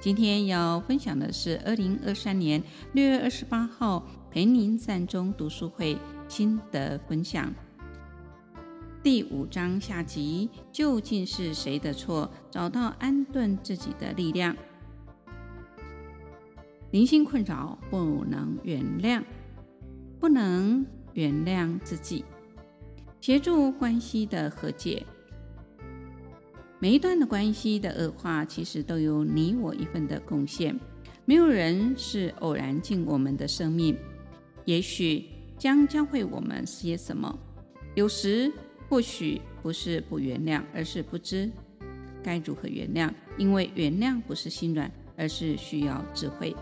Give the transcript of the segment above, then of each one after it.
今天要分享的是二零二三年六月二十八号陪您善终读书会心得分享，第五章下集，究竟是谁的错？找到安顿自己的力量。灵性困扰不能原谅，不能原谅自己，协助关系的和解。每一段的关系的恶化，其实都有你我一份的贡献。没有人是偶然进我们的生命，也许将教会我们些什么。有时或许不是不原谅，而是不知该如何原谅。因为原谅不是心软，而是需要智慧。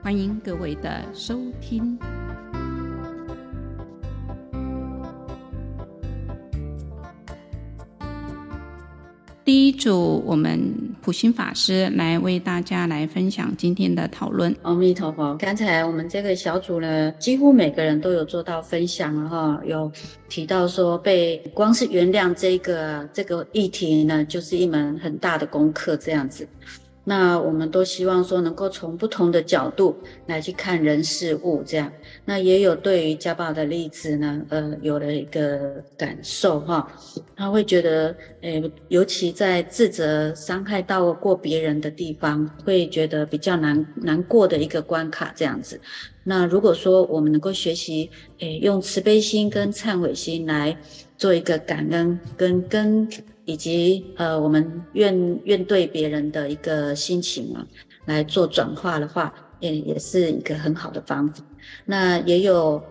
欢迎各位的收听。第一组，我们普心法师来为大家来分享今天的讨论。阿弥陀佛。刚才我们这个小组呢，几乎每个人都有做到分享了哈，有提到说，被光是原谅这个这个议题呢，就是一门很大的功课这样子。那我们都希望说，能够从不同的角度来去看人事物，这样。那也有对于家暴的例子呢，呃，有了一个感受哈。他会觉得，诶，尤其在自责、伤害到过别人的地方，会觉得比较难难过的一个关卡，这样子。那如果说我们能够学习，诶，用慈悲心跟忏悔心来做一个感恩跟跟。以及呃，我们愿愿对别人的一个心情啊，来做转化的话，也也是一个很好的方法。那也有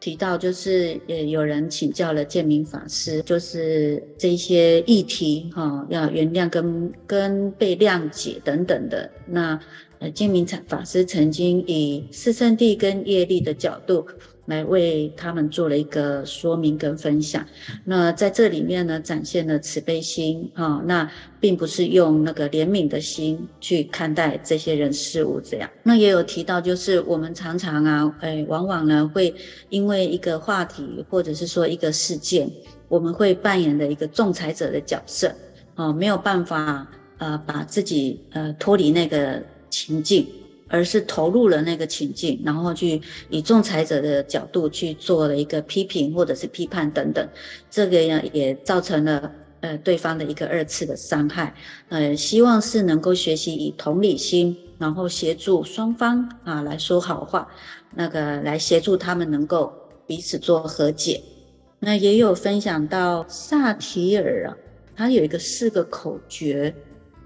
提到，就是也有人请教了建明法师，就是这些议题哈、哦，要原谅跟跟被谅解等等的。那呃，建明禅法师曾经以四圣谛跟业力的角度。来为他们做了一个说明跟分享。那在这里面呢，展现了慈悲心啊，那并不是用那个怜悯的心去看待这些人事物这样。那也有提到，就是我们常常啊，诶，往往呢会因为一个话题或者是说一个事件，我们会扮演的一个仲裁者的角色啊，没有办法呃把自己呃脱离那个情境。而是投入了那个情境，然后去以仲裁者的角度去做了一个批评或者是批判等等，这个呢也造成了呃对方的一个二次的伤害。呃，希望是能够学习以同理心，然后协助双方啊来说好话，那个来协助他们能够彼此做和解。那也有分享到萨提尔啊，他有一个四个口诀。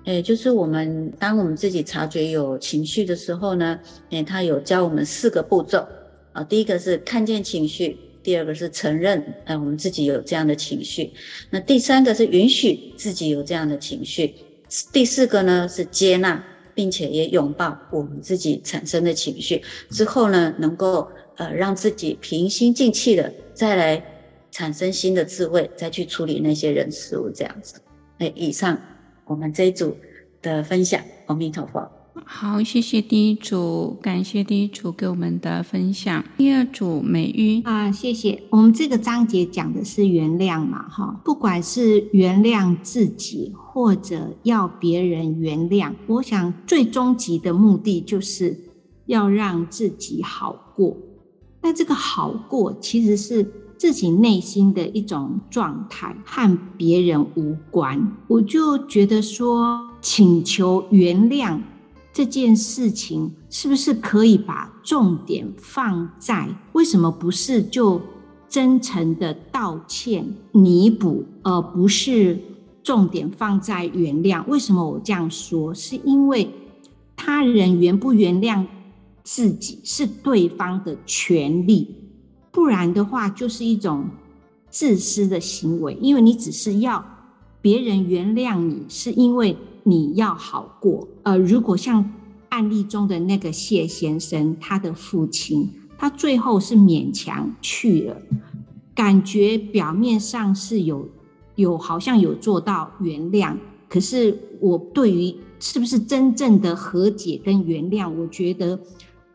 哎，就是我们当我们自己察觉有情绪的时候呢，哎，他有教我们四个步骤啊。第一个是看见情绪，第二个是承认，哎，我们自己有这样的情绪。那第三个是允许自己有这样的情绪。第四个呢是接纳，并且也拥抱我们自己产生的情绪。之后呢，能够呃让自己平心静气的再来产生新的智慧，再去处理那些人事物这样子。哎，以上。我们这一组的分享，阿弥陀佛。好，谢谢第一组，感谢第一组给我们的分享。第二组美玉啊，谢谢。我们这个章节讲的是原谅嘛，哈，不管是原谅自己，或者要别人原谅，我想最终极的目的就是要让自己好过。那这个好过，其实是。自己内心的一种状态和别人无关，我就觉得说，请求原谅这件事情，是不是可以把重点放在为什么不是就真诚的道歉弥补，而不是重点放在原谅？为什么我这样说？是因为他人原不原谅自己是对方的权利。不然的话，就是一种自私的行为，因为你只是要别人原谅你，是因为你要好过。呃，如果像案例中的那个谢先生，他的父亲，他最后是勉强去了，感觉表面上是有有好像有做到原谅，可是我对于是不是真正的和解跟原谅，我觉得。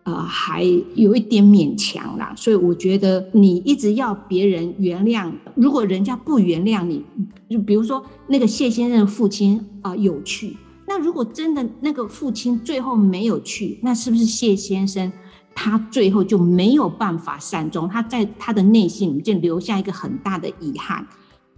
呃，还有一点勉强啦，所以我觉得你一直要别人原谅，如果人家不原谅你，就比如说那个谢先生父亲啊、呃、有去，那如果真的那个父亲最后没有去，那是不是谢先生他最后就没有办法善终？他在他的内心里面就留下一个很大的遗憾，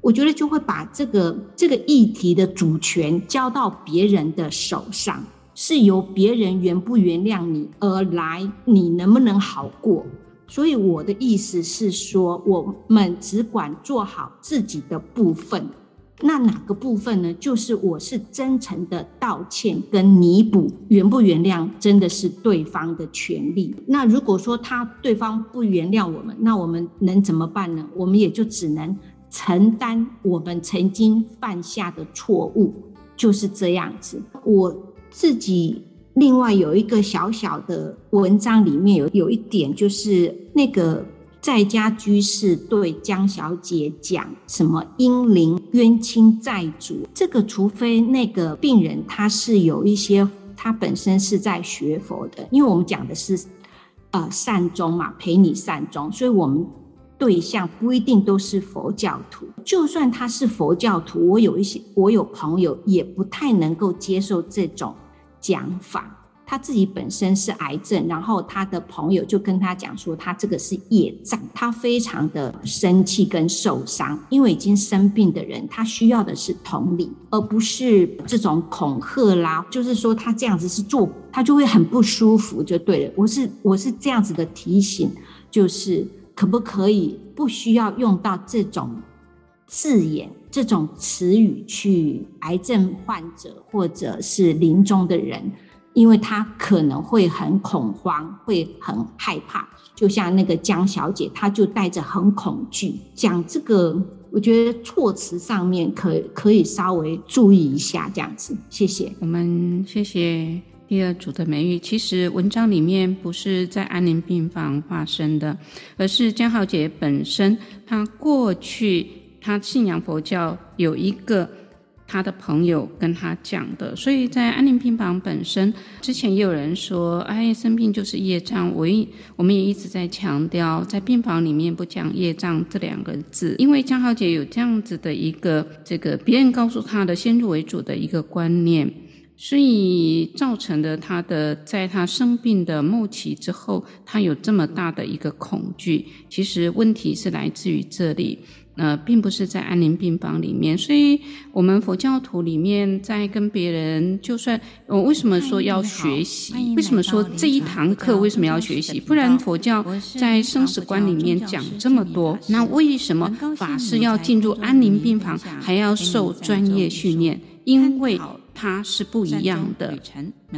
我觉得就会把这个这个议题的主权交到别人的手上。是由别人原不原谅你而来，你能不能好过？所以我的意思是说，我们只管做好自己的部分。那哪个部分呢？就是我是真诚的道歉跟弥补，原不原谅真的是对方的权利。那如果说他对方不原谅我们，那我们能怎么办呢？我们也就只能承担我们曾经犯下的错误，就是这样子。我。自己另外有一个小小的文章，里面有有一点，就是那个在家居士对江小姐讲什么“阴灵冤亲债主”，这个除非那个病人他是有一些，他本身是在学佛的，因为我们讲的是呃善终嘛，陪你善终，所以我们对象不一定都是佛教徒。就算他是佛教徒，我有一些我有朋友也不太能够接受这种。讲法，他自己本身是癌症，然后他的朋友就跟他讲说，他这个是业障，他非常的生气跟受伤，因为已经生病的人，他需要的是同理，而不是这种恐吓啦。就是说他这样子是做，他就会很不舒服，就对了。我是我是这样子的提醒，就是可不可以不需要用到这种字眼？这种词语去癌症患者或者是临终的人，因为他可能会很恐慌，会很害怕。就像那个江小姐，她就带着很恐惧讲这个。我觉得措辞上面可可以稍微注意一下，这样子。谢谢。我们谢谢第二组的美玉。其实文章里面不是在安宁病房发生的，而是江小姐本身她过去。他信仰佛教，有一个他的朋友跟他讲的，所以在安宁病房本身之前也有人说，哎，生病就是业障。我一我们也一直在强调，在病房里面不讲业障这两个字，因为江小姐有这样子的一个这个别人告诉她的先入为主的一个观念，所以造成的她的在她生病的末期之后，她有这么大的一个恐惧。其实问题是来自于这里。呃，并不是在安宁病房里面，所以我们佛教徒里面在跟别人，就算我为什么说要学习？为什么说这一堂课为什么要学习？不然佛教在生死观里面讲这么多，那为什么法师要进入安宁病房还要受专业训练？因为他是不一样的。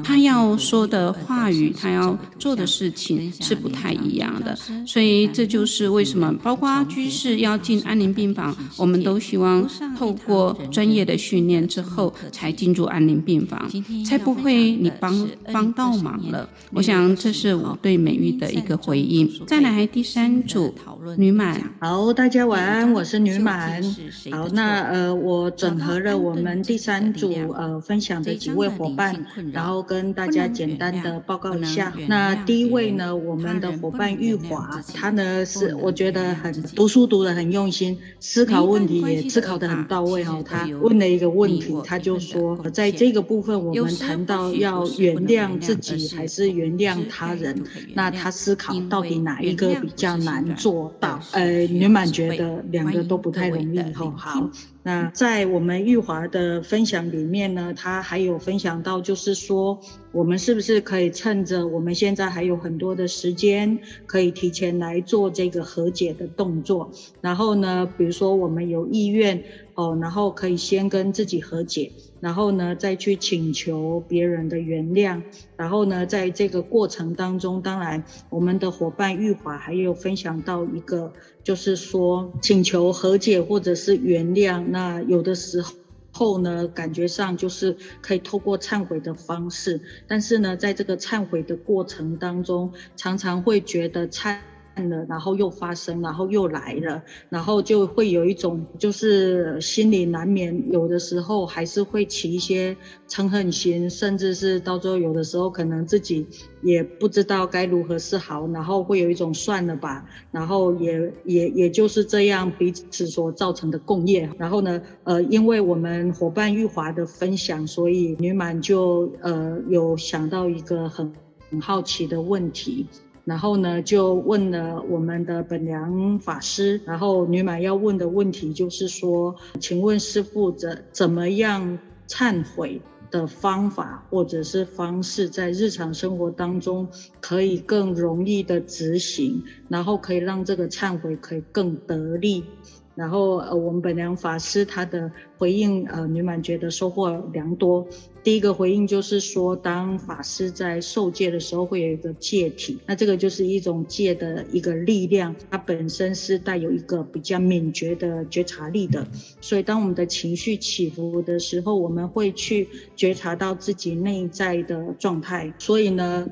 他要说的话语，他要做的事情是不太一样的，所以这就是为什么，包括居士要进安宁病房，我们都希望透过专业的训练之后才进入安宁病房，才不会你帮帮倒忙了。我想这是我对美玉的一个回应。再来第三组，女满。好，大家晚安，我是女满。好，那呃，我整合了我们第三组呃分享的几位伙伴，然后。跟大家简单的报告一下，那第一位呢，我们的伙伴玉华，他呢是我觉得很读书读得很用心，思考问题也思考得很到位哈。他问了一个问题，他就说，在这个部分我们谈到要原谅自己还是原谅他人，那他思考到底哪一个比较难做到？呃，女满觉得两个都不太容易哈。好。那在我们玉华的分享里面呢，他还有分享到，就是说，我们是不是可以趁着我们现在还有很多的时间，可以提前来做这个和解的动作？然后呢，比如说我们有意愿哦，然后可以先跟自己和解。然后呢，再去请求别人的原谅。然后呢，在这个过程当中，当然我们的伙伴玉华还有分享到一个，就是说请求和解或者是原谅。那有的时候后呢，感觉上就是可以透过忏悔的方式，但是呢，在这个忏悔的过程当中，常常会觉得忏了，然后又发生，然后又来了，然后就会有一种就是心里难免，有的时候还是会起一些嗔恨心，甚至是到最后有的时候可能自己也不知道该如何是好，然后会有一种算了吧，然后也也也就是这样彼此所造成的共业。然后呢，呃，因为我们伙伴玉华的分享，所以女满就呃有想到一个很很好奇的问题。然后呢，就问了我们的本良法师，然后女马要问的问题就是说，请问师傅怎怎么样忏悔的方法或者是方式，在日常生活当中可以更容易的执行，然后可以让这个忏悔可以更得力。然后呃，我们本良法师他的回应，呃，女满觉得收获良多。第一个回应就是说，当法师在受戒的时候，会有一个戒体，那这个就是一种戒的一个力量，它本身是带有一个比较敏觉的觉察力的。所以，当我们的情绪起伏的时候，我们会去觉察到自己内在的状态。所以呢。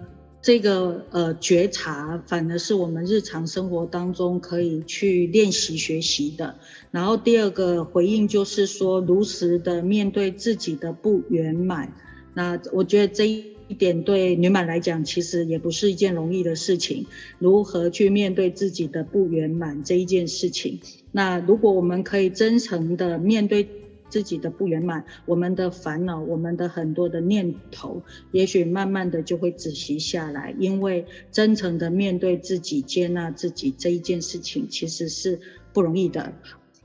这个呃觉察，反而是我们日常生活当中可以去练习学习的。然后第二个回应就是说，如实的面对自己的不圆满。那我觉得这一点对女满来讲，其实也不是一件容易的事情。如何去面对自己的不圆满这一件事情？那如果我们可以真诚的面对。自己的不圆满，我们的烦恼，我们的很多的念头，也许慢慢的就会止息下来。因为真诚的面对自己，接纳自己这一件事情，其实是不容易的。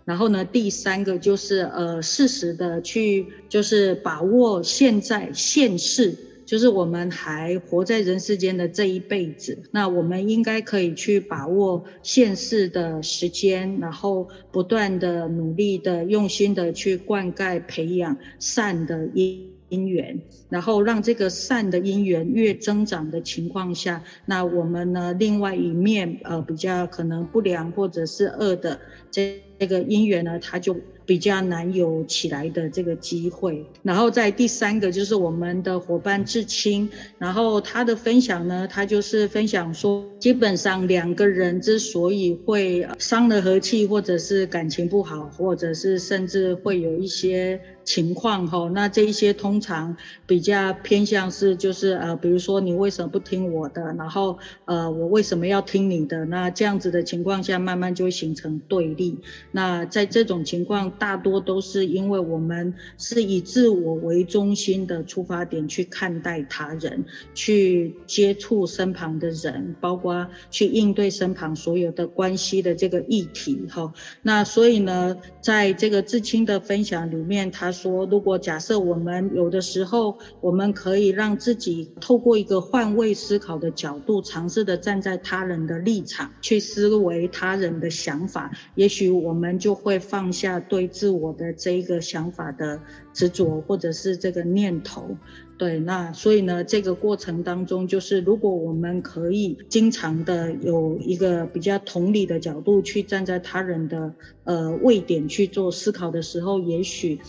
然后呢，第三个就是呃，适时的去，就是把握现在现世。就是我们还活在人世间的这一辈子，那我们应该可以去把握现世的时间，然后不断的努力的、用心的去灌溉、培养善的因因缘，然后让这个善的因缘越增长的情况下，那我们呢，另外一面呃比较可能不良或者是恶的这这个因缘呢，它就。比较难有起来的这个机会，然后在第三个就是我们的伙伴至亲，然后他的分享呢，他就是分享说，基本上两个人之所以会伤了和气，或者是感情不好，或者是甚至会有一些。情况哈，那这一些通常比较偏向是就是呃，比如说你为什么不听我的，然后呃，我为什么要听你的？那这样子的情况下，慢慢就会形成对立。那在这种情况，大多都是因为我们是以自我为中心的出发点去看待他人，去接触身旁的人，包括去应对身旁所有的关系的这个议题哈。那所以呢，在这个至亲的分享里面，他。说，如果假设我们有的时候，我们可以让自己透过一个换位思考的角度，尝试的站在他人的立场去思维他人的想法，也许我们就会放下对自我的这一个想法的执着，或者是这个念头。对，那所以呢，这个过程当中，就是如果我们可以经常的有一个比较同理的角度去站在他人的呃位点去做思考的时候，也许。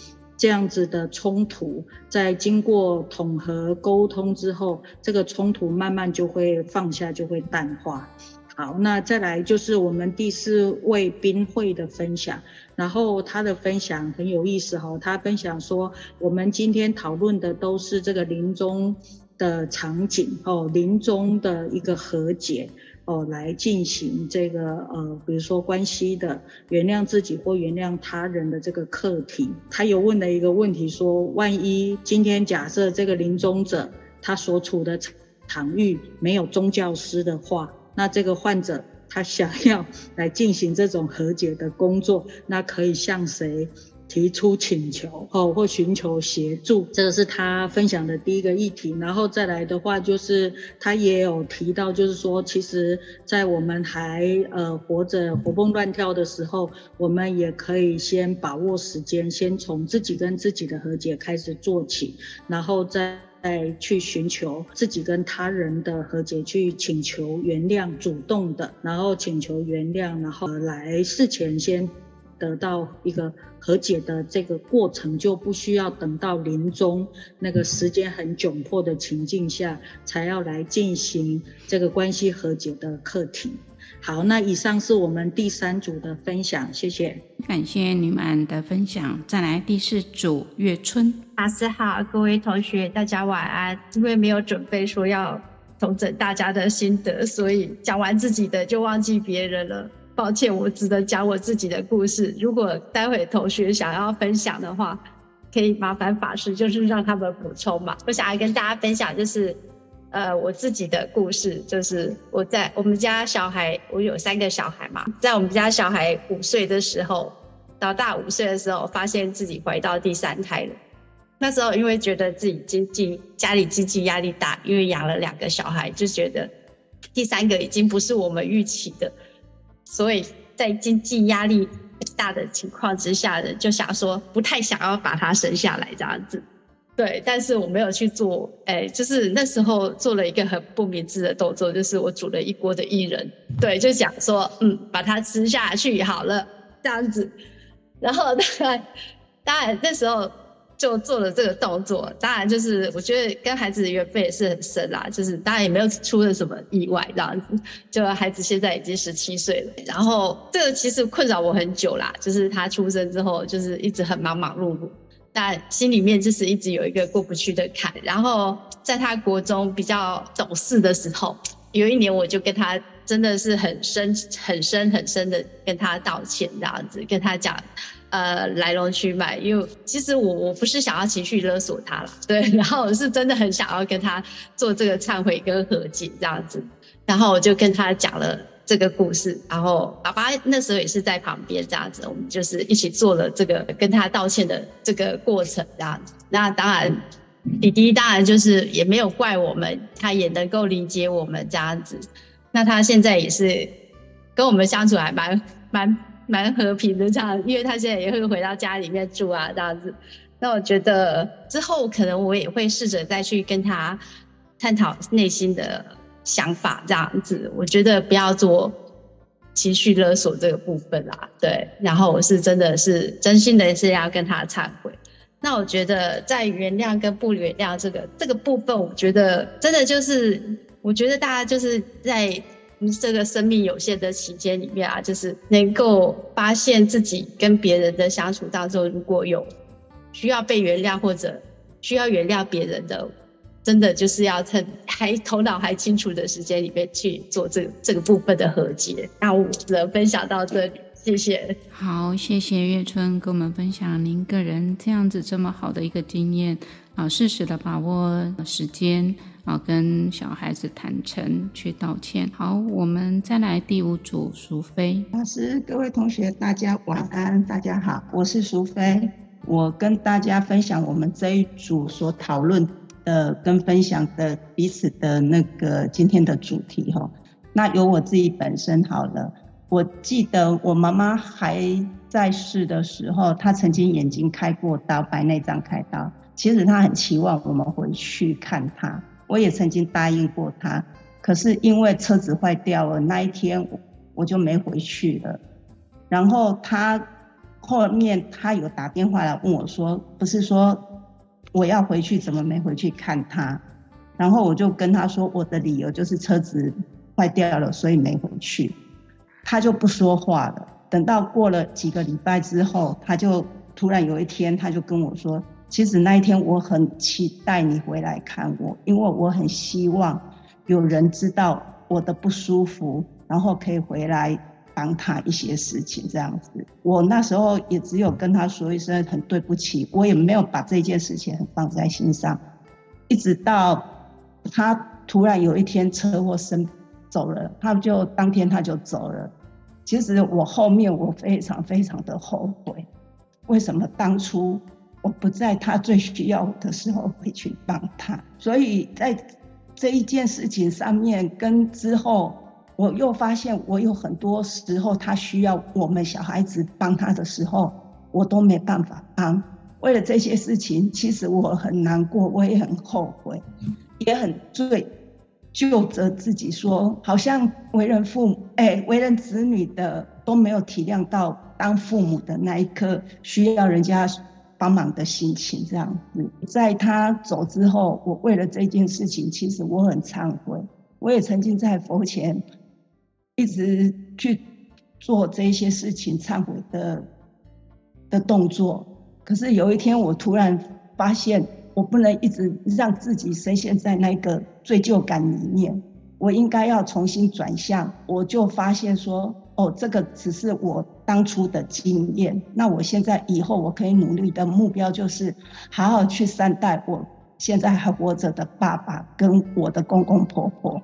这样子的冲突，在经过统合沟通之后，这个冲突慢慢就会放下，就会淡化。好，那再来就是我们第四位宾会的分享，然后他的分享很有意思哈，他分享说，我们今天讨论的都是这个临终的场景哦，临终的一个和解。哦，来进行这个呃，比如说关系的原谅自己或原谅他人的这个课题。他有问了一个问题说，万一今天假设这个临终者他所处的场域没有宗教师的话，那这个患者他想要来进行这种和解的工作，那可以向谁？提出请求哦，或寻求协助，这个是他分享的第一个议题。然后再来的话，就是他也有提到，就是说，其实，在我们还呃活着活蹦乱跳的时候，我们也可以先把握时间，先从自己跟自己的和解开始做起，然后再去寻求自己跟他人的和解，去请求原谅，主动的，然后请求原谅，然后来事前先。得到一个和解的这个过程，就不需要等到临终那个时间很窘迫的情境下，才要来进行这个关系和解的课题。好，那以上是我们第三组的分享，谢谢，感谢你们的分享。再来第四组，月春，老师好，各位同学大家晚安。因为没有准备说要统整大家的心得，所以讲完自己的就忘记别人了，抱歉，我只能讲我自己的故事。如果待会同学想要分享的话，可以麻烦法师就是让他们补充嘛。我想要跟大家分享就是。呃，我自己的故事就是我在我们家小孩，我有三个小孩嘛，在我们家小孩五岁的时候，到大五岁的时候，发现自己怀到第三胎了。那时候因为觉得自己经济家里经济压力大，因为养了两个小孩，就觉得第三个已经不是我们预期的，所以在经济压力大的情况之下呢，就想说不太想要把他生下来这样子。对，但是我没有去做，哎，就是那时候做了一个很不明智的动作，就是我煮了一锅的薏仁，对，就想说，嗯，把它吃下去好了，这样子。然后当然，当然那时候就做了这个动作，当然就是我觉得跟孩子的缘分也是很深啦，就是当然也没有出了什么意外这样子。就孩子现在已经十七岁了，然后这个其实困扰我很久啦，就是他出生之后，就是一直很忙忙碌碌。但心里面就是一直有一个过不去的坎，然后在他国中比较懂事的时候，有一年我就跟他真的是很深、很深、很深的跟他道歉，这样子跟他讲，呃，来龙去脉，因为其实我我不是想要情绪勒索他了，对，然后我是真的很想要跟他做这个忏悔跟和解这样子，然后我就跟他讲了。这个故事，然后爸爸那时候也是在旁边这样子，我们就是一起做了这个跟他道歉的这个过程这样子。那当然，弟弟当然就是也没有怪我们，他也能够理解我们这样子。那他现在也是跟我们相处还蛮蛮蛮和平的这样，因为他现在也会回到家里面住啊这样子。那我觉得之后可能我也会试着再去跟他探讨内心的。想法这样子，我觉得不要做情绪勒索这个部分啦，对。然后我是真的是真心的是要跟他忏悔。那我觉得在原谅跟不原谅这个这个部分，我觉得真的就是，我觉得大家就是在这个生命有限的期间里面啊，就是能够发现自己跟别人的相处当中，如果有需要被原谅或者需要原谅别人的。真的就是要趁还头脑还清楚的时间里面去做这个这个部分的和解。那我只能分享到这里，谢谢。好，谢谢月春跟我们分享您个人这样子这么好的一个经验啊，适时的把握时间啊，跟小孩子坦诚去道歉。好，我们再来第五组，淑妃老师，各位同学，大家晚安，大家好，我是淑妃，我跟大家分享我们这一组所讨论。的跟分享的彼此的那个今天的主题哈，那由我自己本身好了。我记得我妈妈还在世的时候，她曾经眼睛开过刀，白内障开刀。其实她很期望我们回去看她，我也曾经答应过他。可是因为车子坏掉了，那一天我就没回去了。然后他后面他有打电话来问我说，不是说。我要回去，怎么没回去看他？然后我就跟他说，我的理由就是车子坏掉了，所以没回去。他就不说话了。等到过了几个礼拜之后，他就突然有一天，他就跟我说：“其实那一天我很期待你回来看我，因为我很希望有人知道我的不舒服，然后可以回来。”帮他一些事情，这样子，我那时候也只有跟他说一声很对不起，我也没有把这件事情很放在心上，一直到他突然有一天车祸生走了，他就当天他就走了。其实我后面我非常非常的后悔，为什么当初我不在他最需要的时候会去帮他？所以在这一件事情上面跟之后。我又发现，我有很多时候他需要我们小孩子帮他的时候，我都没办法帮。为了这些事情，其实我很难过，我也很后悔，也很罪，就责自己说，好像为人父母，哎，为人子女的都没有体谅到当父母的那一刻需要人家帮忙的心情，这样子。在他走之后，我为了这件事情，其实我很忏悔。我也曾经在佛前一直去做这些事情忏悔的的动作。可是有一天，我突然发现，我不能一直让自己深陷在那个罪疚感里面。我应该要重新转向。我就发现说，哦，这个只是我当初的经验。那我现在以后我可以努力的目标就是，好好去善待我现在还活着的爸爸跟我的公公婆婆。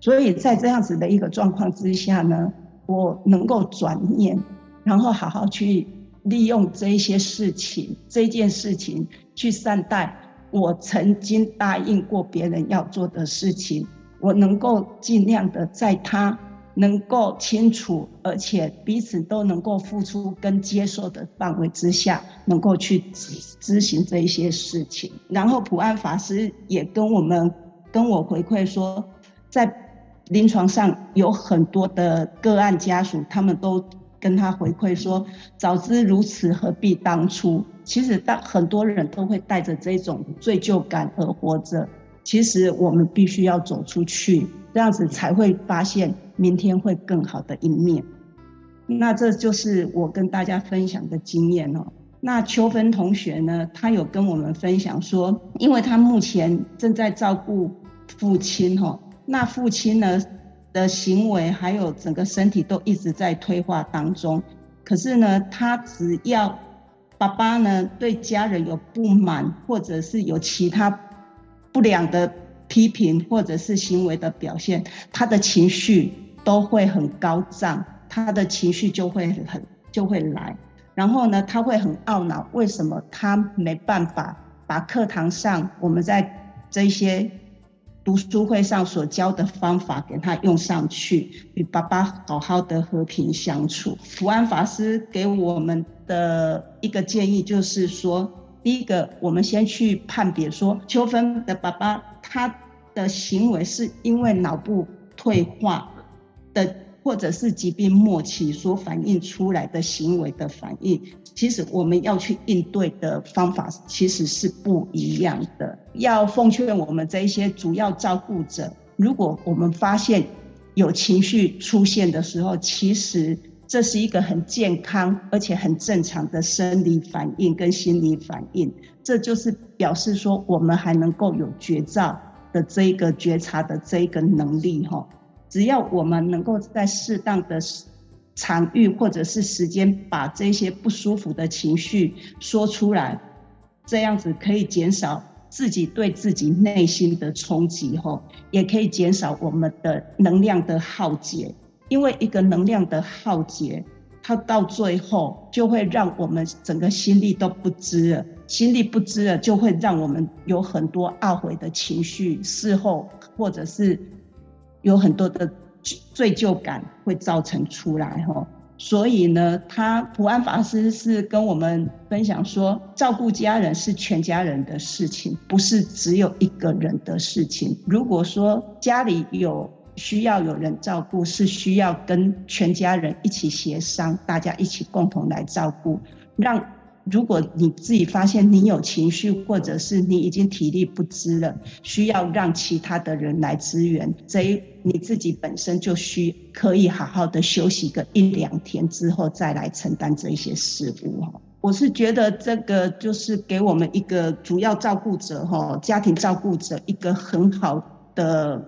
所以在这样子的一个状况之下呢，我能够转念，然后好好去利用这一些事情，这件事情去善待我曾经答应过别人要做的事情。我能够尽量的在他能够清楚，而且彼此都能够付出跟接受的范围之下，能够去执执行这一些事情。然后普安法师也跟我们跟我回馈说，在。临床上有很多的个案家属，他们都跟他回馈说：“早知如此，何必当初？”其实，当很多人都会带着这种罪疚感而活着。其实，我们必须要走出去，这样子才会发现明天会更好的一面。那这就是我跟大家分享的经验哦。那秋芬同学呢，他有跟我们分享说，因为他目前正在照顾父亲哦。那父亲呢的行为还有整个身体都一直在退化当中，可是呢，他只要爸爸呢对家人有不满，或者是有其他不良的批评，或者是行为的表现，他的情绪都会很高涨，他的情绪就会很就会来，然后呢，他会很懊恼，为什么他没办法把课堂上我们在这些。读书会上所教的方法给他用上去，与爸爸好好的和平相处。福安法师给我们的一个建议就是说，第一个，我们先去判别说，秋芬的爸爸他的行为是因为脑部退化的。或者是疾病末期所反映出来的行为的反应，其实我们要去应对的方法其实是不一样的。要奉劝我们这一些主要照顾者，如果我们发现有情绪出现的时候，其实这是一个很健康而且很正常的生理反应跟心理反应，这就是表示说我们还能够有觉照的这一个觉察的这一个能力哈。只要我们能够在适当的场域或者是时间，把这些不舒服的情绪说出来，这样子可以减少自己对自己内心的冲击，吼，也可以减少我们的能量的耗竭。因为一个能量的耗竭，它到最后就会让我们整个心力都不支了，心力不支了，就会让我们有很多懊悔的情绪，事后或者是。有很多的罪疚感会造成出来哈，所以呢，他普安法师是跟我们分享说，照顾家人是全家人的事情，不是只有一个人的事情。如果说家里有需要有人照顾，是需要跟全家人一起协商，大家一起共同来照顾，让。如果你自己发现你有情绪，或者是你已经体力不支了，需要让其他的人来支援，这一你自己本身就需可以好好的休息个一两天之后再来承担这些事务哈。我是觉得这个就是给我们一个主要照顾者哈，家庭照顾者一个很好的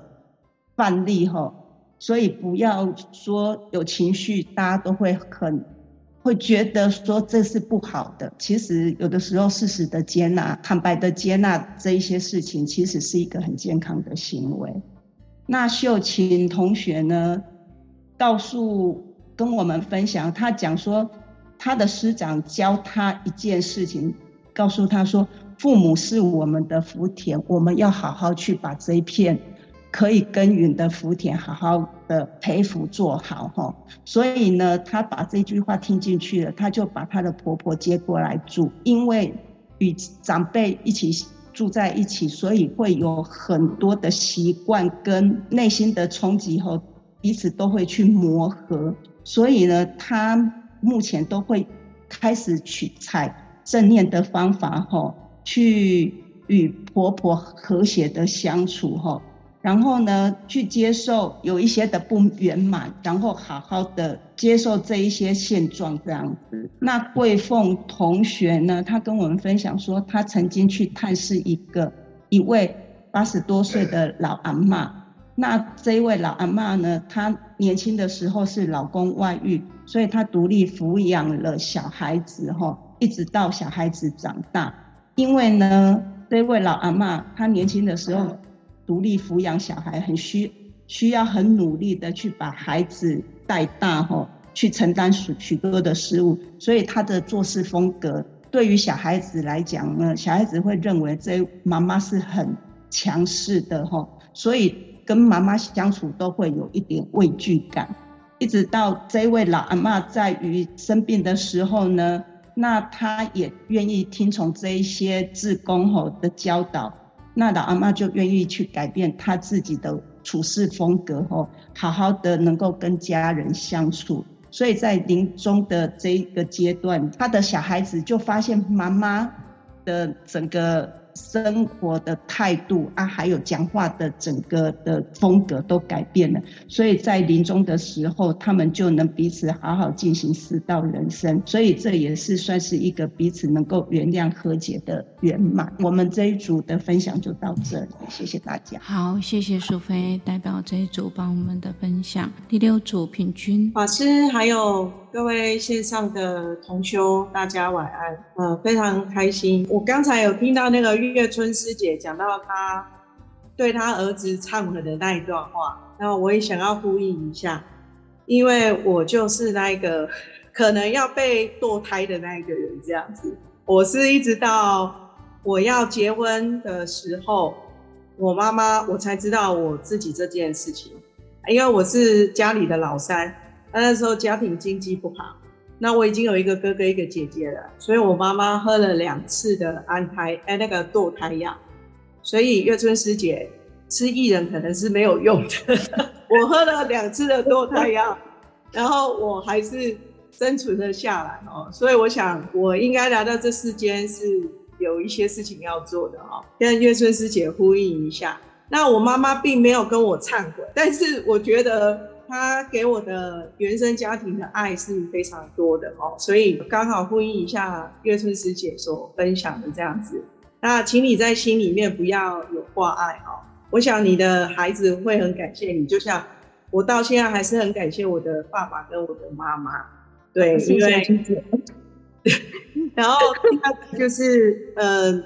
范例哈，所以不要说有情绪，大家都会很。会觉得说这是不好的，其实有的时候适时的接纳、坦白的接纳这一些事情，其实是一个很健康的行为。那秀琴同学呢，告诉跟我们分享，他讲说他的师长教他一件事情，告诉他说，父母是我们的福田，我们要好好去把这一片。可以耕耘的福田，好好的培福做好哈。所以呢，他把这句话听进去了，他就把他的婆婆接过来住。因为与长辈一起住在一起，所以会有很多的习惯跟内心的冲击后，彼此都会去磨合。所以呢，他目前都会开始取采正念的方法，哈，去与婆婆和谐的相处，吼。然后呢，去接受有一些的不圆满，然后好好的接受这一些现状这样子。那桂凤同学呢，她跟我们分享说，她曾经去探视一个一位八十多岁的老阿妈。那这一位老阿妈呢，她年轻的时候是老公外遇，所以她独立抚养了小孩子，哈，一直到小孩子长大。因为呢，这位老阿妈她年轻的时候。独立抚养小孩很需需要很努力的去把孩子带大吼，去承担许许多的事物，所以他的做事风格对于小孩子来讲呢，小孩子会认为这妈妈是很强势的吼，所以跟妈妈相处都会有一点畏惧感。一直到这位老阿妈在于生病的时候呢，那他也愿意听从这一些志工吼的教导。那老阿妈就愿意去改变她自己的处事风格，吼，好好的能够跟家人相处。所以在临终的这一个阶段，他的小孩子就发现妈妈的整个。生活的态度啊，还有讲话的整个的风格都改变了，所以在临终的时候，他们就能彼此好好进行四道人生，所以这也是算是一个彼此能够原谅和解的圆满。我们这一组的分享就到这里，谢谢大家。好，谢谢淑菲代表这一组帮我们的分享。第六组平均法师还有。各位线上的同修，大家晚安。呃，非常开心。我刚才有听到那个月春师姐讲到她对她儿子忏悔的那一段话，然后我也想要呼应一下，因为我就是那个 可能要被堕胎的那一个人，这样子。我是一直到我要结婚的时候，我妈妈我才知道我自己这件事情，因为我是家里的老三。那时候家庭经济不好，那我已经有一个哥哥一个姐姐了，所以我妈妈喝了两次的安胎哎那个堕胎药，所以月春师姐吃薏仁可能是没有用的。我喝了两次的堕胎药，然后我还是生存了下来哦，所以我想我应该来到这世间是有一些事情要做的哦，跟月春师姐呼应一下。那我妈妈并没有跟我忏悔，但是我觉得。他给我的原生家庭的爱是非常多的哦，所以刚好呼应一下月春师姐所分享的这样子。那请你在心里面不要有挂碍哦。我想你的孩子会很感谢你，就像我到现在还是很感谢我的爸爸跟我的妈妈。对，因为 然后就是呃，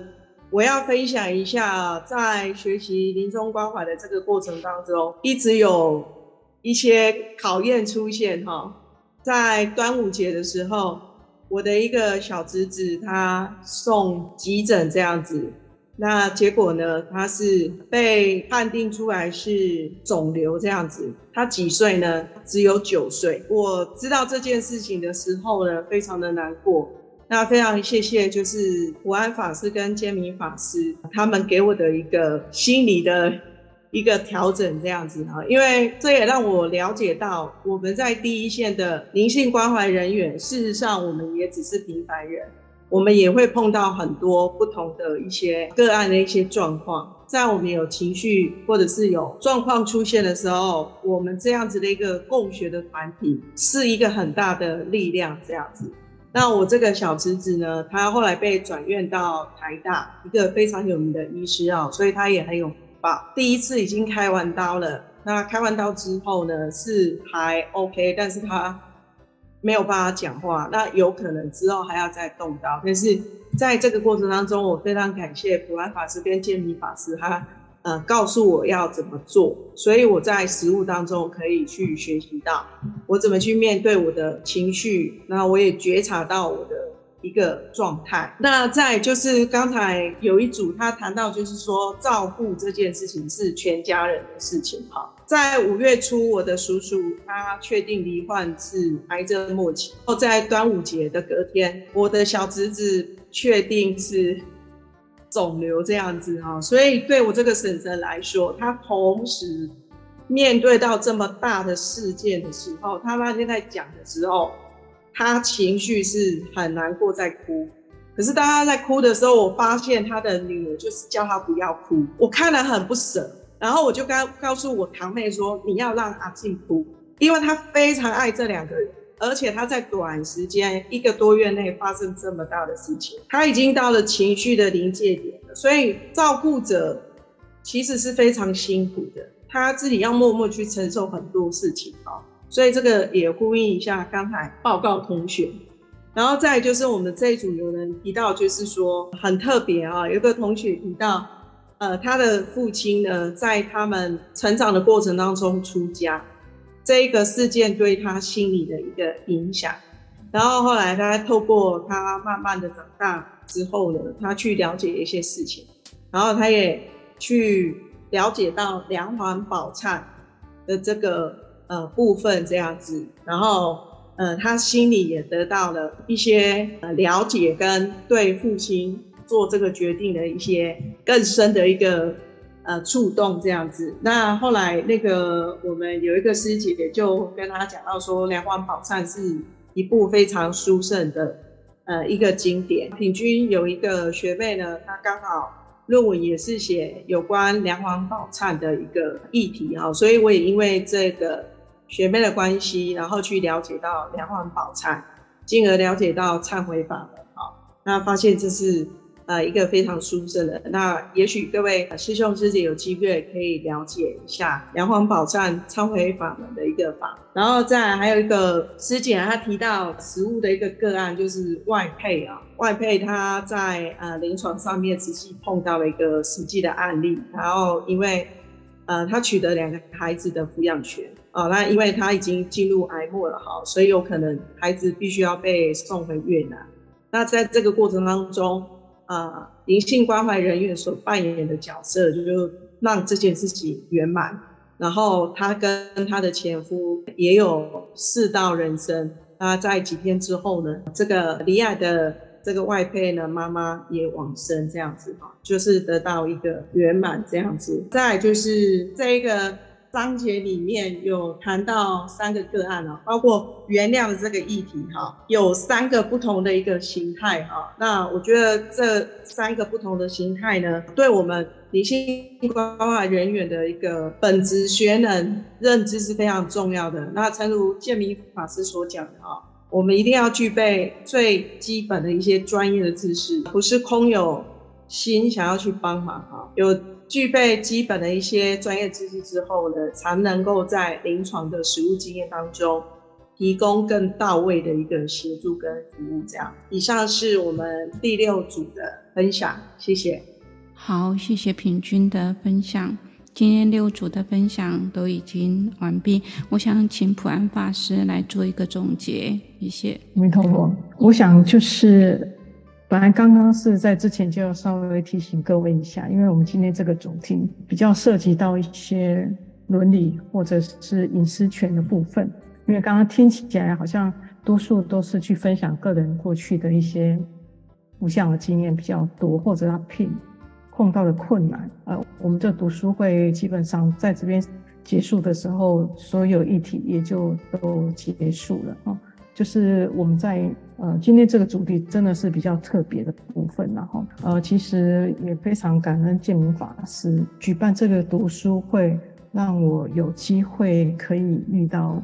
我要分享一下，在学习临终关怀的这个过程当中，一直有。一些考验出现哈，在端午节的时候，我的一个小侄子他送急诊这样子，那结果呢，他是被判定出来是肿瘤这样子。他几岁呢？只有九岁。我知道这件事情的时候呢，非常的难过。那非常谢谢，就是普安法师跟建明法师他们给我的一个心理的。一个调整这样子哈，因为这也让我了解到，我们在第一线的灵性关怀人员，事实上我们也只是平凡人，我们也会碰到很多不同的一些个案的一些状况，在我们有情绪或者是有状况出现的时候，我们这样子的一个共学的团体是一个很大的力量这样子。那我这个小侄子呢，他后来被转院到台大，一个非常有名的医师啊，所以他也很有。第一次已经开完刀了，那开完刀之后呢，是还 OK，但是他没有办法讲话，那有可能之后还要再动刀。但是在这个过程当中，我非常感谢普兰法师跟建明法师，他呃告诉我要怎么做，所以我在实务当中可以去学习到我怎么去面对我的情绪，那我也觉察到我的。一个状态。那再就是刚才有一组他谈到，就是说照顾这件事情是全家人的事情哈。在五月初，我的叔叔他确定罹患是癌症末期。后在端午节的隔天，我的小侄子确定是肿瘤这样子哈。所以对我这个婶婶来说，他同时面对到这么大的事件的时候，他那天在讲的时候。他情绪是很难过，在哭。可是当他在哭的时候，我发现他的女儿就是叫他不要哭，我看了很不舍。然后我就告告诉我堂妹说：“你要让阿静哭，因为他非常爱这两个人，而且他在短时间一个多月内发生这么大的事情，他已经到了情绪的临界点了。所以照顾者其实是非常辛苦的，他自己要默默去承受很多事情啊。所以这个也呼应一下刚才报告同学。然后再就是我们这一组有人提到，就是说很特别啊，有个同学提到。”呃，他的父亲呢，在他们成长的过程当中出家，这一个事件对他心理的一个影响。然后后来他透过他慢慢的长大之后呢，他去了解一些事情，然后他也去了解到梁环宝忏的这个呃部分这样子，然后呃他心里也得到了一些呃了解跟对父亲。做这个决定的一些更深的一个呃触动，这样子。那后来那个我们有一个师姐就跟他讲到说，《梁皇宝忏》是一部非常殊胜的呃一个经典。品君有一个学妹呢，她刚好论文也是写有关《梁皇宝忏》的一个议题啊，所以我也因为这个学妹的关系，然后去了解到《梁皇宝忏》，进而了解到忏悔法门啊，那发现这是。呃，一个非常殊胜的，那也许各位师兄师姐有机会可以了解一下梁皇宝忏忏悔法门的一个法。然后再还有一个师姐，她提到实务的一个个案，就是外配啊，外配她在呃临床上面实际碰到了一个实际的案例，然后因为呃他取得两个孩子的抚养权啊，那因为他已经进入癌末了哈，所以有可能孩子必须要被送回越南。那在这个过程当中，啊，灵性关怀人员所扮演的角色，就是让这件事情圆满。然后她跟她的前夫也有四道人生。那在几天之后呢，这个罹癌的这个外配呢，妈妈也往生，这样子哈，就是得到一个圆满这样子。再就是这一个。章节里面有谈到三个个案啊，包括原谅的这个议题哈，有三个不同的一个形态哈。那我觉得这三个不同的形态呢，对我们女性关怀人员的一个本质学能认知是非常重要的。那诚如建明法师所讲的啊，我们一定要具备最基本的一些专业的知识，不是空有心想要去帮忙哈，有。具备基本的一些专业知识之后呢，才能够在临床的实务经验当中，提供更到位的一个协助跟服务。这样，以上是我们第六组的分享，谢谢。好，谢谢平均的分享。今天六组的分享都已经完毕，我想请普安法师来做一个总结，谢谢。没错，我我想就是。本来刚刚是在之前就要稍微提醒各位一下，因为我们今天这个主题比较涉及到一些伦理或者是隐私权的部分。因为刚刚听起来好像多数都是去分享个人过去的一些不祥的经验比较多，或者他碰碰到的困难。呃，我们这读书会基本上在这边结束的时候，所有议题也就都结束了啊。就是我们在呃今天这个主题真的是比较特别的部分，然后呃其实也非常感恩建明法师举办这个读书会，让我有机会可以遇到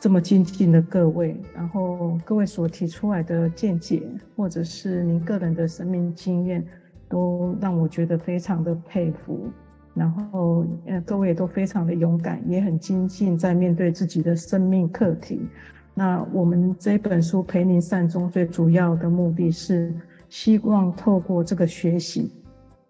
这么精进的各位，然后各位所提出来的见解，或者是您个人的生命经验，都让我觉得非常的佩服，然后呃各位也都非常的勇敢，也很精进在面对自己的生命课题。那我们这本书陪您善终最主要的目的是希望透过这个学习，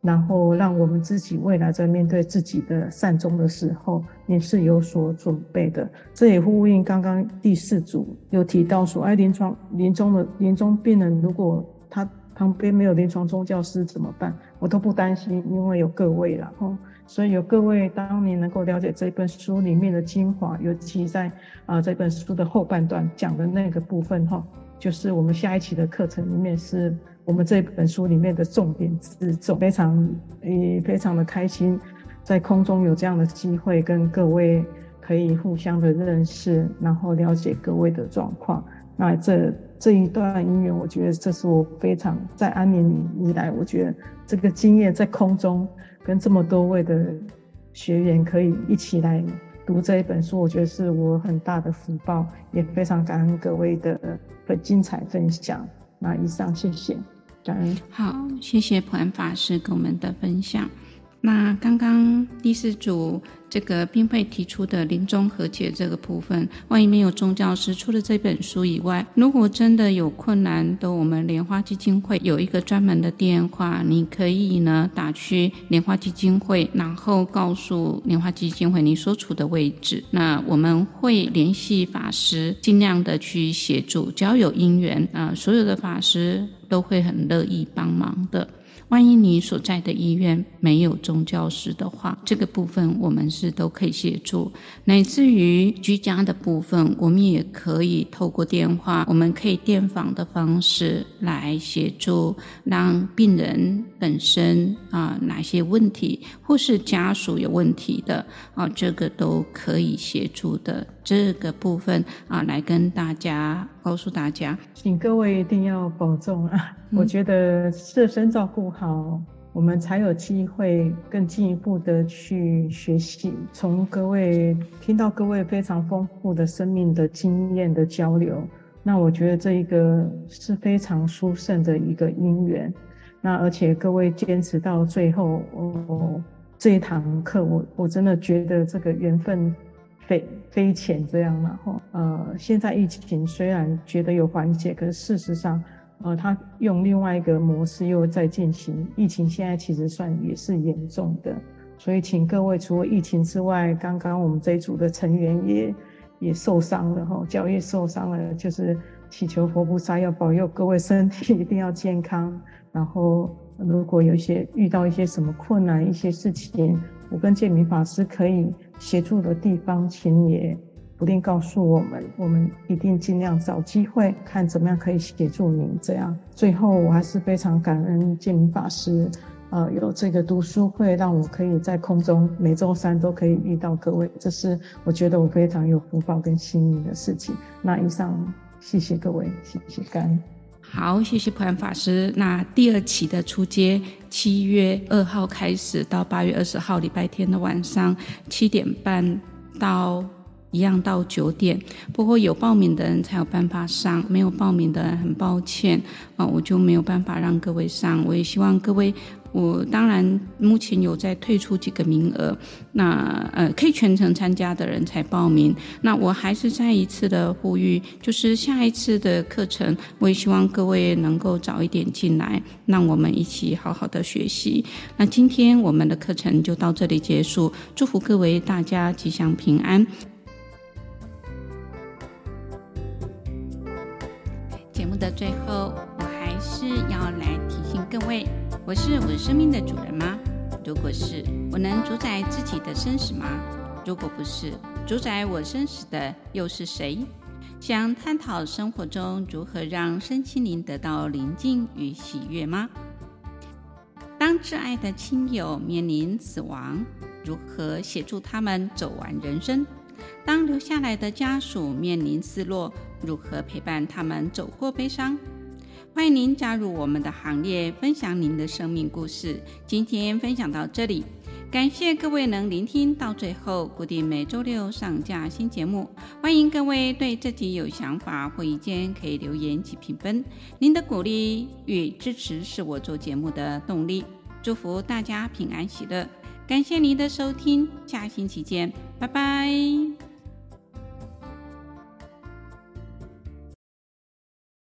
然后让我们自己未来在面对自己的善终的时候，也是有所准备的。这也呼应刚刚第四组有提到说，哎，临床临终的临终病人，如果他旁边没有临床宗教师怎么办？我都不担心，因为有各位了。所以有各位，当你能够了解这本书里面的精华，尤其在啊这本书的后半段讲的那个部分哈，就是我们下一期的课程里面是我们这本书里面的重点之重，非常也非常的开心，在空中有这样的机会跟各位可以互相的认识，然后了解各位的状况，那这这一段音乐，我觉得这是我非常在安宁以来，我觉得这个经验在空中跟这么多位的学员可以一起来读这一本书，我觉得是我很大的福报，也非常感恩各位的很精彩分享。那以上谢谢，感恩。好，谢谢普安法师给我们的分享。那刚刚第四组这个冰慧提出的临终和解这个部分，万一没有宗教师，除了这本书以外，如果真的有困难，的我们莲花基金会有一个专门的电话，你可以呢打去莲花基金会，然后告诉莲花基金会你所处的位置，那我们会联系法师，尽量的去协助，只要有因缘啊、所有的法师都会很乐意帮忙的。万一你所在的医院没有宗教师的话，这个部分我们是都可以协助。乃至于居家的部分，我们也可以透过电话，我们可以电访的方式来协助，让病人本身啊哪些问题，或是家属有问题的啊，这个都可以协助的。这个部分啊，来跟大家告诉大家，请各位一定要保重啊！嗯、我觉得设身照顾好，我们才有机会更进一步的去学习，从各位听到各位非常丰富的生命的经验的交流。那我觉得这一个是非常殊胜的一个因缘。那而且各位坚持到最后，哦，这一堂课，我我真的觉得这个缘分。非非浅这样嘛，吼，呃，现在疫情虽然觉得有缓解，可是事实上，呃，他用另外一个模式又在进行。疫情现在其实算也是严重的，所以请各位除了疫情之外，刚刚我们这一组的成员也也受伤了，吼，脚也受伤了，就是祈求佛菩萨要保佑各位身体一定要健康。然后如果有一些遇到一些什么困难一些事情，我跟建明法师可以。协助的地方，请也不定告诉我们，我们一定尽量找机会，看怎么样可以协助您。这样，最后我还是非常感恩建明法师，呃，有这个读书会，让我可以在空中每周三都可以遇到各位，这是我觉得我非常有福报跟幸运的事情。那以上，谢谢各位，谢谢感恩。好，谢谢普安法师。那第二期的出街，七月二号开始到八月二十号礼拜天的晚上七点半到一样到九点。不过有报名的人才有办法上，没有报名的人很抱歉啊，我就没有办法让各位上。我也希望各位。我当然目前有在退出几个名额，那呃可以全程参加的人才报名。那我还是再一次的呼吁，就是下一次的课程，我也希望各位能够早一点进来，让我们一起好好的学习。那今天我们的课程就到这里结束，祝福各位大家吉祥平安。节目的最后，我还是要来提醒各位。我是我生命的主人吗？如果是，我能主宰自己的生死吗？如果不是，主宰我生死的又是谁？想探讨生活中如何让身心灵得到宁静与喜悦吗？当挚爱的亲友面临死亡，如何协助他们走完人生？当留下来的家属面临失落，如何陪伴他们走过悲伤？欢迎您加入我们的行列，分享您的生命故事。今天分享到这里，感谢各位能聆听到最后。固定每周六上架新节目，欢迎各位对这集有想法或意见可以留言及评分。您的鼓励与支持是我做节目的动力。祝福大家平安喜乐，感谢您的收听，下星期见，拜拜。